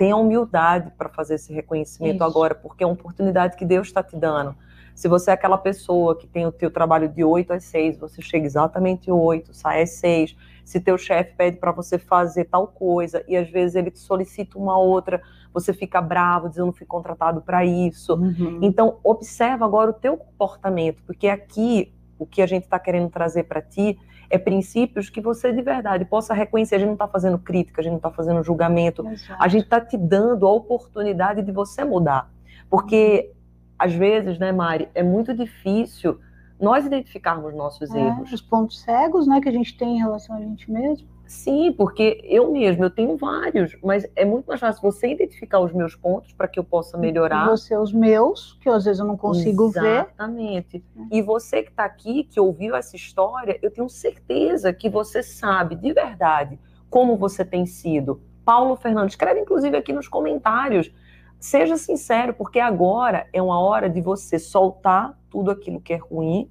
Tenha humildade para fazer esse reconhecimento Isso. agora, porque é uma oportunidade que Deus está te dando. Se você é aquela pessoa que tem o teu trabalho de 8 às 6, você chega exatamente 8, sai às 6. Se teu chefe pede para você fazer tal coisa e às vezes ele te solicita uma outra, você fica bravo, dizendo não fui contratado para isso. Uhum. Então, observa agora o teu comportamento, porque aqui o que a gente está querendo trazer para ti é princípios que você de verdade possa reconhecer. A gente não está fazendo crítica, a gente não está fazendo julgamento, Exato. a gente está te dando a oportunidade de você mudar. Porque, às vezes, né, Mari, é muito difícil nós identificarmos nossos é, erros. Os pontos cegos né, que a gente tem em relação a gente mesmo. Sim, porque eu mesmo, eu tenho vários, mas é muito mais fácil você identificar os meus pontos para que eu possa melhorar. Você os meus, que às vezes eu não consigo Exatamente. ver. Exatamente. E você que está aqui, que ouviu essa história, eu tenho certeza que você sabe de verdade como você tem sido. Paulo Fernandes, escreve inclusive aqui nos comentários. Seja sincero, porque agora é uma hora de você soltar tudo aquilo que é ruim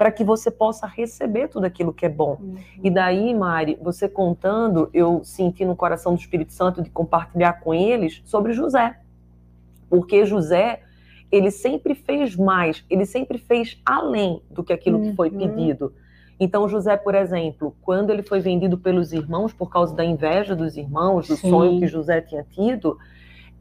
para que você possa receber tudo aquilo que é bom. Uhum. E daí, Mari, você contando, eu senti no coração do Espírito Santo de compartilhar com eles sobre José. Porque José, ele sempre fez mais, ele sempre fez além do que aquilo uhum. que foi uhum. pedido. Então, José, por exemplo, quando ele foi vendido pelos irmãos por causa da inveja dos irmãos, do Sim. sonho que José tinha tido,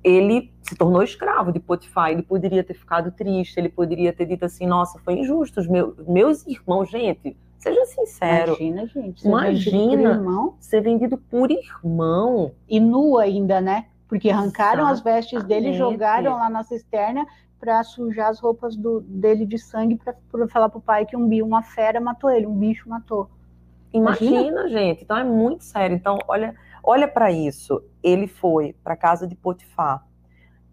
ele se tornou escravo de Potifar. Ele poderia ter ficado triste, ele poderia ter dito assim: nossa, foi injusto. Os meus, meus irmãos, gente, seja sincero. Imagina, gente. Ser Imagina vendido ser vendido por irmão. E nu ainda, né? Porque arrancaram Exatamente. as vestes dele e jogaram lá na cisterna para sujar as roupas do, dele de sangue para falar pro pai que um bicho, uma fera matou ele, um bicho matou. Imagina, Imagina, gente. Então é muito sério. Então, olha, olha para isso. Ele foi para a casa de Potifar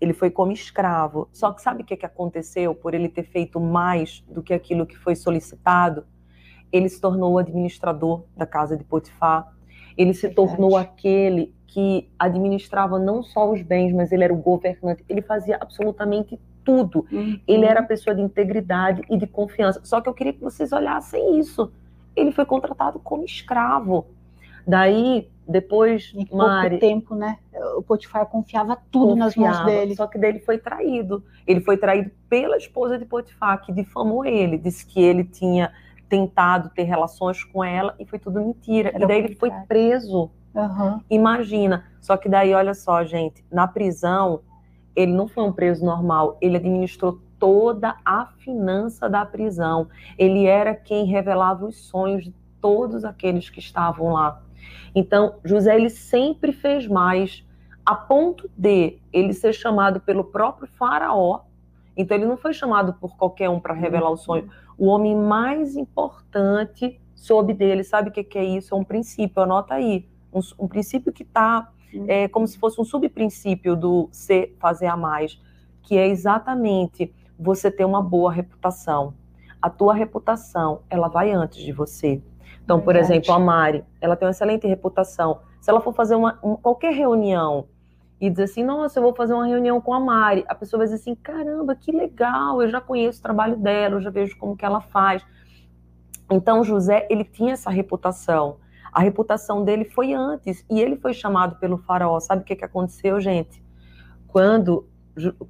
ele foi como escravo. Só que sabe o que, que aconteceu por ele ter feito mais do que aquilo que foi solicitado? Ele se tornou o administrador da casa de Potifar. Ele se tornou aquele que administrava não só os bens, mas ele era o governante. Ele fazia absolutamente tudo. Uhum. Ele era a pessoa de integridade e de confiança. Só que eu queria que vocês olhassem isso. Ele foi contratado como escravo. Daí, depois, em pouco Mari, tempo, né? O Potifar confiava tudo confiava, nas mãos dele. Só que dele foi traído. Ele foi traído pela esposa de Potifar, que difamou ele, disse que ele tinha tentado ter relações com ela e foi tudo mentira. Era e daí ele foi preso. Uhum. Imagina. Só que daí, olha só, gente, na prisão, ele não foi um preso normal, ele administrou toda a finança da prisão. Ele era quem revelava os sonhos de todos aqueles que estavam lá. Então, José ele sempre fez mais, a ponto de ele ser chamado pelo próprio faraó. Então, ele não foi chamado por qualquer um para revelar o sonho. O homem mais importante soube dele, sabe o que, que é isso? É um princípio, anota aí. Um, um princípio que está é, como se fosse um subprincípio do ser, fazer a mais, que é exatamente você ter uma boa reputação. A tua reputação, ela vai antes de você. Então, por exemplo, a Mari, ela tem uma excelente reputação. Se ela for fazer uma, um, qualquer reunião e dizer assim, nossa, eu vou fazer uma reunião com a Mari, a pessoa vai dizer assim, caramba, que legal, eu já conheço o trabalho dela, eu já vejo como que ela faz. Então, José, ele tinha essa reputação. A reputação dele foi antes, e ele foi chamado pelo faraó. Sabe o que, que aconteceu, gente? Quando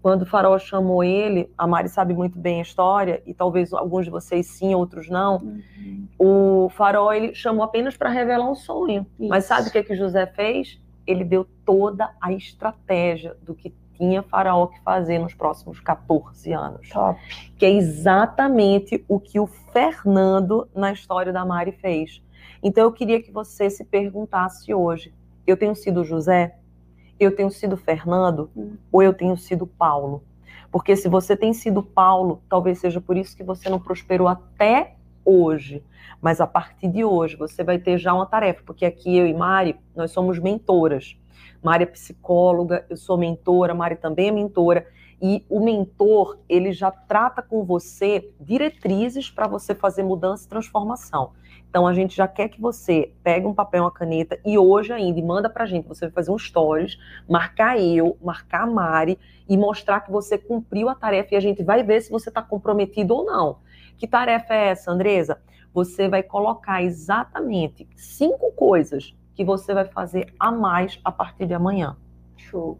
quando o faraó chamou ele, a Mari sabe muito bem a história, e talvez alguns de vocês sim, outros não. Uhum. O faraó ele chamou apenas para revelar um sonho. Isso. Mas sabe o que, que José fez? Ele deu toda a estratégia do que tinha faraó que fazer nos próximos 14 anos. Top. Que é exatamente o que o Fernando na história da Mari fez. Então eu queria que você se perguntasse hoje: eu tenho sido José? Eu tenho sido Fernando hum. ou eu tenho sido Paulo. Porque se você tem sido Paulo, talvez seja por isso que você não prosperou até hoje. Mas a partir de hoje você vai ter já uma tarefa, porque aqui eu e Mari, nós somos mentoras. Mari é psicóloga, eu sou mentora, Mari também é mentora. E o mentor, ele já trata com você diretrizes para você fazer mudança e transformação. Então a gente já quer que você pegue um papel, uma caneta e hoje ainda manda para a gente. Você vai fazer um stories, marcar eu, marcar a Mari e mostrar que você cumpriu a tarefa e a gente vai ver se você está comprometido ou não. Que tarefa é essa, Andresa? Você vai colocar exatamente cinco coisas que você vai fazer a mais a partir de amanhã. Show.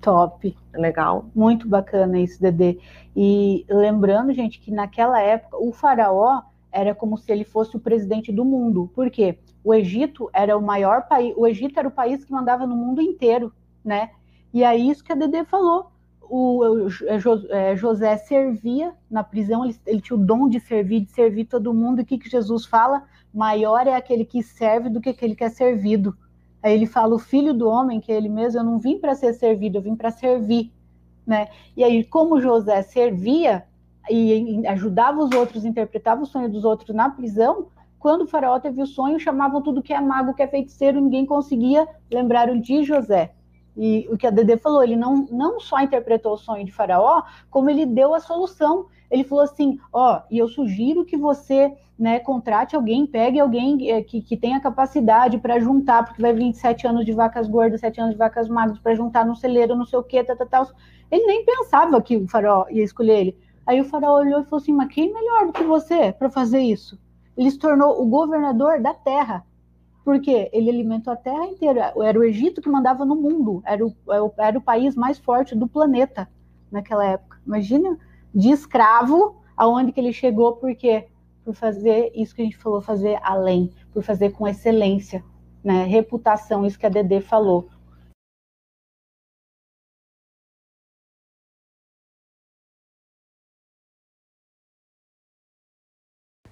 Top. Legal. Muito bacana isso, Dedê. E lembrando, gente, que naquela época o faraó era como se ele fosse o presidente do mundo. Por quê? O Egito era o maior país, o Egito era o país que mandava no mundo inteiro, né? E é isso que a Dedê falou. O, o é, José servia na prisão, ele, ele, tinha o dom de servir, de servir todo mundo. E o que, que Jesus fala? Maior é aquele que serve do que aquele que é servido. Aí ele fala: o filho do homem, que é ele mesmo, eu não vim para ser servido, eu vim para servir. Né? E aí, como José servia e ajudava os outros, interpretava o sonho dos outros na prisão, quando o faraó teve o sonho, chamavam tudo que é mago, que é feiticeiro, ninguém conseguia lembrar o de José. E o que a Dede falou, ele não, não só interpretou o sonho de Faraó, como ele deu a solução. Ele falou assim: ó, e eu sugiro que você né, contrate alguém, pegue alguém é, que, que tenha capacidade para juntar, porque vai vir sete anos de vacas gordas, sete anos de vacas magras para juntar no celeiro, não sei o que, tal, tal, tal. Ele nem pensava que o faraó ia escolher ele. Aí o faraó olhou e falou assim: mas quem melhor do que você para fazer isso? Ele se tornou o governador da terra. Porque ele alimentou a terra inteira. Era o Egito que mandava no mundo. Era o, é era o país mais forte do planeta naquela época. Imagina, de escravo, aonde que ele chegou, porque por fazer isso que a gente falou, fazer além, por fazer com excelência, né? Reputação, isso que a Dedê falou.